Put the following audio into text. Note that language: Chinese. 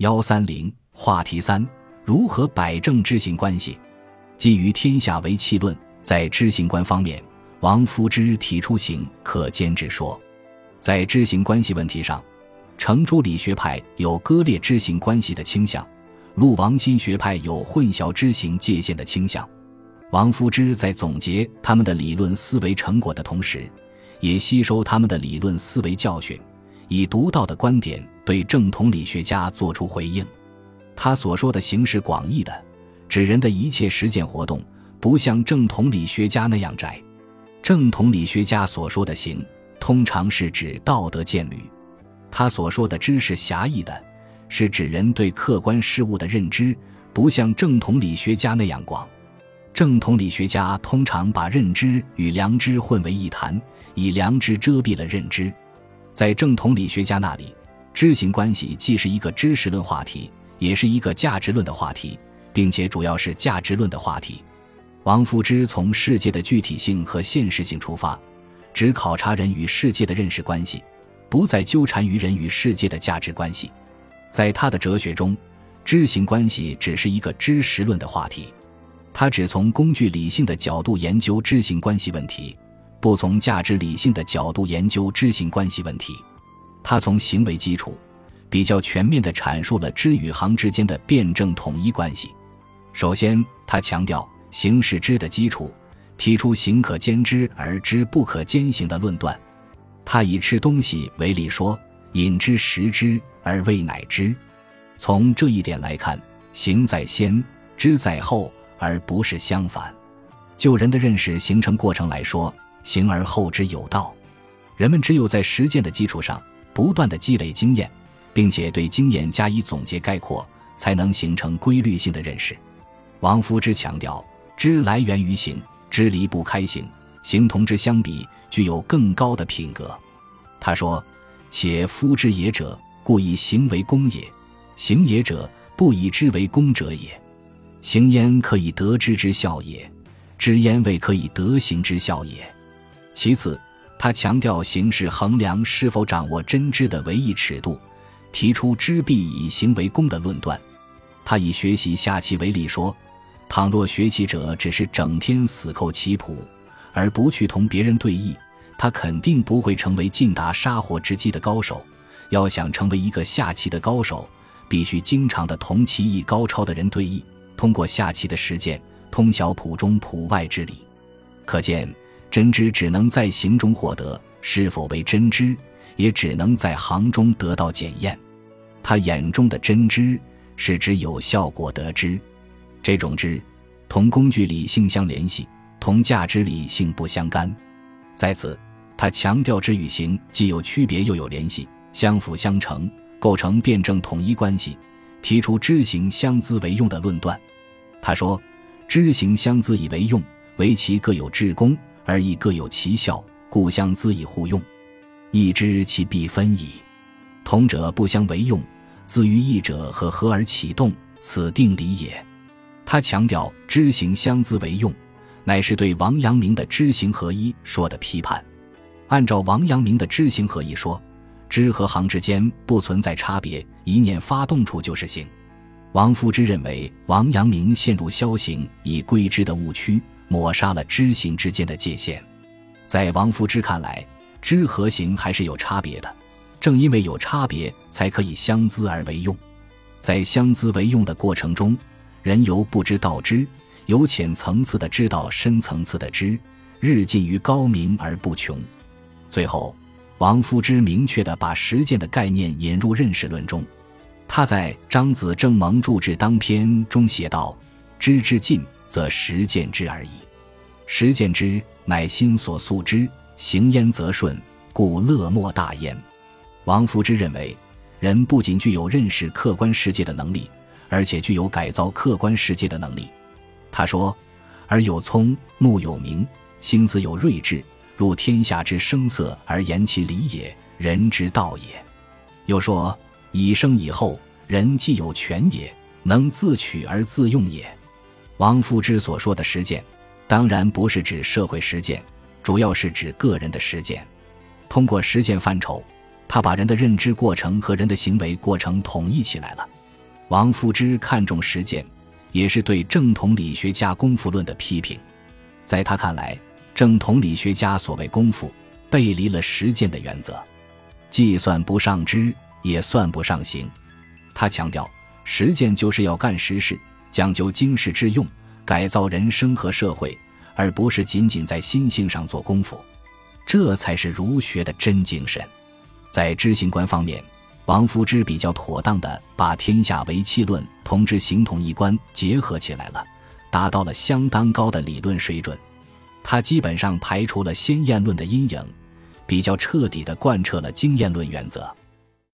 幺三零话题三：如何摆正知行关系？基于天下为气论，在知行观方面，王夫之提出行可兼之说。在知行关系问题上，程朱理学派有割裂知行关系的倾向，陆王心学派有混淆知行界限的倾向。王夫之在总结他们的理论思维成果的同时，也吸收他们的理论思维教训，以独到的观点对正统理学家作出回应。他所说的形式广义的，指人的一切实践活动，不像正统理学家那样窄。正统理学家所说的行，通常是指道德建律；他所说的知识狭义的，是指人对客观事物的认知，不像正统理学家那样广。正统理学家通常把认知与良知混为一谈。以良知遮蔽了认知，在正统理学家那里，知行关系既是一个知识论话题，也是一个价值论的话题，并且主要是价值论的话题。王夫之从世界的具体性和现实性出发，只考察人与世界的认识关系，不再纠缠于人与世界的价值关系。在他的哲学中，知行关系只是一个知识论的话题，他只从工具理性的角度研究知行关系问题。不从价值理性的角度研究知行关系问题，他从行为基础比较全面地阐述了知与行之间的辩证统一关系。首先，他强调行是知的基础，提出行可兼知而知不可兼行的论断。他以吃东西为例说：“饮之食之而味乃知。”从这一点来看，行在先，知在后，而不是相反。就人的认识形成过程来说，行而后知有道，人们只有在实践的基础上不断的积累经验，并且对经验加以总结概括，才能形成规律性的认识。王夫之强调，知来源于行，知离不开行，行同之相比具有更高的品格。他说：“且夫之也者，故以行为功也；行也者，不以知为功者也。行焉可以得知之效也，知焉未可以得行之效也。”其次，他强调形式衡量是否掌握真知的唯一尺度，提出知必以行为功的论断。他以学习下棋为例说：倘若学棋者只是整天死扣棋谱，而不去同别人对弈，他肯定不会成为尽达杀火之机的高手。要想成为一个下棋的高手，必须经常的同棋艺高超的人对弈，通过下棋的实践，通晓谱中谱外之理。可见。真知只能在行中获得，是否为真知，也只能在行中得到检验。他眼中的真知，是指有效果得知，这种知，同工具理性相联系，同价值理性不相干。在此，他强调知与行既有区别又有联系，相辅相成，构成辩证统一关系，提出知行相资为用的论断。他说：“知行相资以为用，为其各有至功。”而亦各有其效，故相资以互用。亦知其必分矣。同者不相为用，自于异者和合而启动，此定理也。他强调知行相资为用，乃是对王阳明的知行合一说的批判。按照王阳明的知行合一说，知和行之间不存在差别，一念发动处就是行。王夫之认为王阳明陷入消行以归知的误区。抹杀了知行之间的界限，在王夫之看来，知和行还是有差别的。正因为有差别，才可以相资而为用。在相资为用的过程中，人由不知道知，由浅层次的知道深层次的知，日进于高明而不穷。最后，王夫之明确地把实践的概念引入认识论中。他在《张子正蒙注志当篇》中写道：“知之尽。”则实践之而已，实践之乃心所素之，行焉则顺，故乐莫大焉。王夫之认为，人不仅具有认识客观世界的能力，而且具有改造客观世界的能力。他说：“耳有聪，目有明，心思有睿智，入天下之声色而言其理也，人之道也。”又说：“以生以后，人既有权也，能自取而自用也。”王夫之所说的实践，当然不是指社会实践，主要是指个人的实践。通过实践范畴，他把人的认知过程和人的行为过程统一起来了。王夫之看重实践，也是对正统理学家功夫论的批评。在他看来，正统理学家所谓功夫，背离了实践的原则，既算不上知，也算不上行。他强调，实践就是要干实事，讲究经世致用，改造人生和社会，而不是仅仅在心性上做功夫。这才是儒学的真精神。在知行观方面，王夫之比较妥当地把天下为气论同知行统一观结合起来了，达到了相当高的理论水准。他基本上排除了先验论的阴影，比较彻底地贯彻了经验论原则。